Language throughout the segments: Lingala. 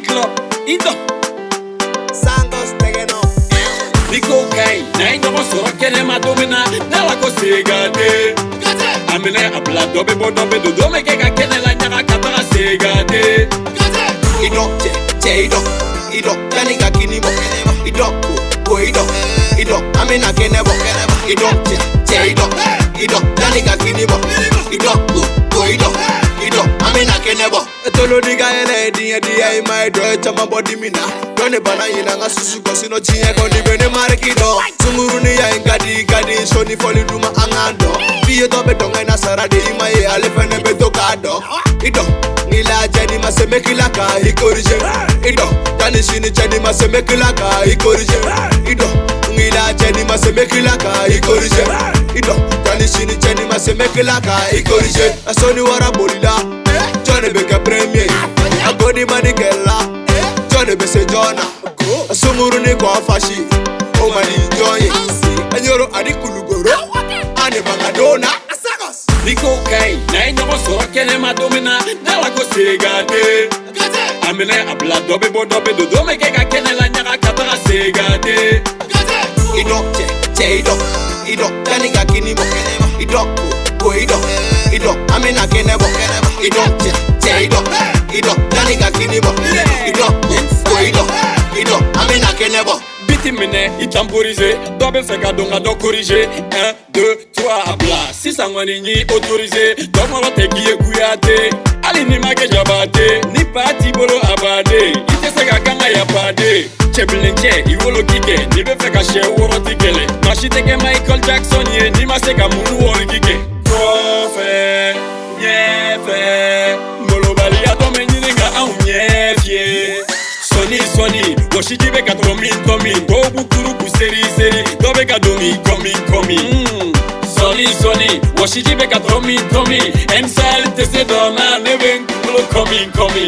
Ciclo, Indo Santos Tegeno Niko kai, na ingo mo soro kene ma domina Na la ko segate Amene abla dobe bo dobe do dome ke ka kene la nyaka katara segate Ido, che, che ido Ido, kani ka kinimo Ido, ko, ko ido Ido, amena kenebo Ido, che, che ido Ido, kani ka kinimo Ido, ko, ko ido kenebo etolonikaele ediyediyai e maido ecamabodimina donebana yina nga susuko sino ciyeko ndibene markido sumuruniyai e ngadi gadi soni foliduma angando fiyetobe donga nasarade imaye alefene betokado ido e ngila jedi masemekilaka ikorije ido tanisini jedi masemekilaka ikorije ido ngila jedi masemekilaka ikorije ido tanisini jedi masemekilaka ikorije asoni warabolila make a premier I go the money gala Johnny be say Jona Asumuru ni kwa fashi Oh man enjoy Anyoro adi kulugoro Ani bangadona Niko kai na enyobo soro kene madomina Nala go segate Amene abla dobe bo dobe do do meke ka kene la nyaka kabara segate Idok che che idok Idok tani ka kinimo Idok ko idok Idok amena kenebo Idok ido yanni ka kini bɔ ido ko ido ido an bɛna kɛnɛ bɔ biti minɛ i tanporize dɔ bɛ fɛ ka don ka dɔ korize 1 2 3 bila sisan kɔni ɲi otorize dɔkɔrɔ tɛ k'i ye kuya te hali ni ma kɛ jabate ni pa t'i bolo a baden i tɛ se ka kan ka yabaden cɛbilencɛ i woloki kɛ n'i bɛ fɛ ka sɛ wɔrɔti kɛlɛ maa si tɛ kɛ michael jackson ye n'i ma se ka mun wɔriki kɛ kɔfɛ ɲɛ yeah. siji bɛ ka tomi tomi dɔw b'u turu k'u seri seri dɔw hmm. bɛ ka domi kɔmi kɔmi sɔni sɔni wa siji bɛ ka tomi tomi ɛnisɛli tɛ se dɔ na ne bɛ n kunkolo kɔmi kɔmi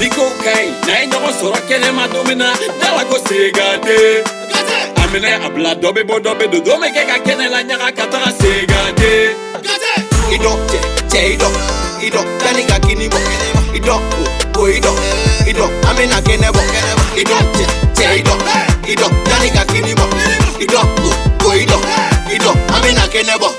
ni ko ka ɲi n'a ye ɲɔgɔn sɔrɔ kɛnɛma don min na dala ko sega te a minɛ a bila dɔ bɛ bɔ dɔ bɛ don don bɛ kɛ ka kɛnɛ la ɲaga ka taga sega te i dɔ cɛ cɛ i dɔ i dɔ yanni ka kini bɔ i dɔ ko ko i dɔ i dɔ an bɛna kɛnɛ bɔ kɛnɛ bɔ. ido che ido eh, ido ido uh, uh, ido eh, ido amina kenebo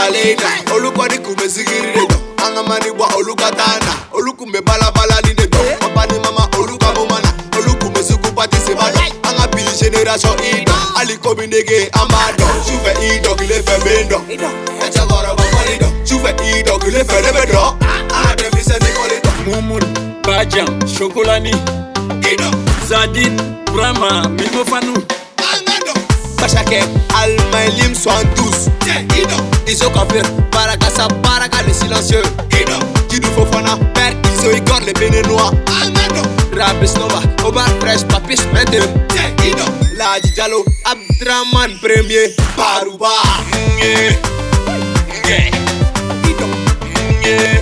alena olukodi kube sigirire do angamani bwa olukatana olukumbe balabala linde do papani mama olukabumana olukumbe sukupati sebado anga bili generation ido alikobi nege amado sufɛ ido, dɔ kile fɛ bɛ dɔ ɛcɛkɔrɔba kɔli dɔ sufɛ i dɔ kile fɛ ne bɛ dɔ Zadine, Brahma, Mimo Fanou. Bachake, Almaïlim 72. Iso Kafir, Barakasa, Baraka le silencieux. Kidou Fofana, Père Iso Igor le béninois. Rabis Nova, Obar Fresh, Papis Mende. La Dijalo, Abdraman Premier, Barouba. Yeah. Ido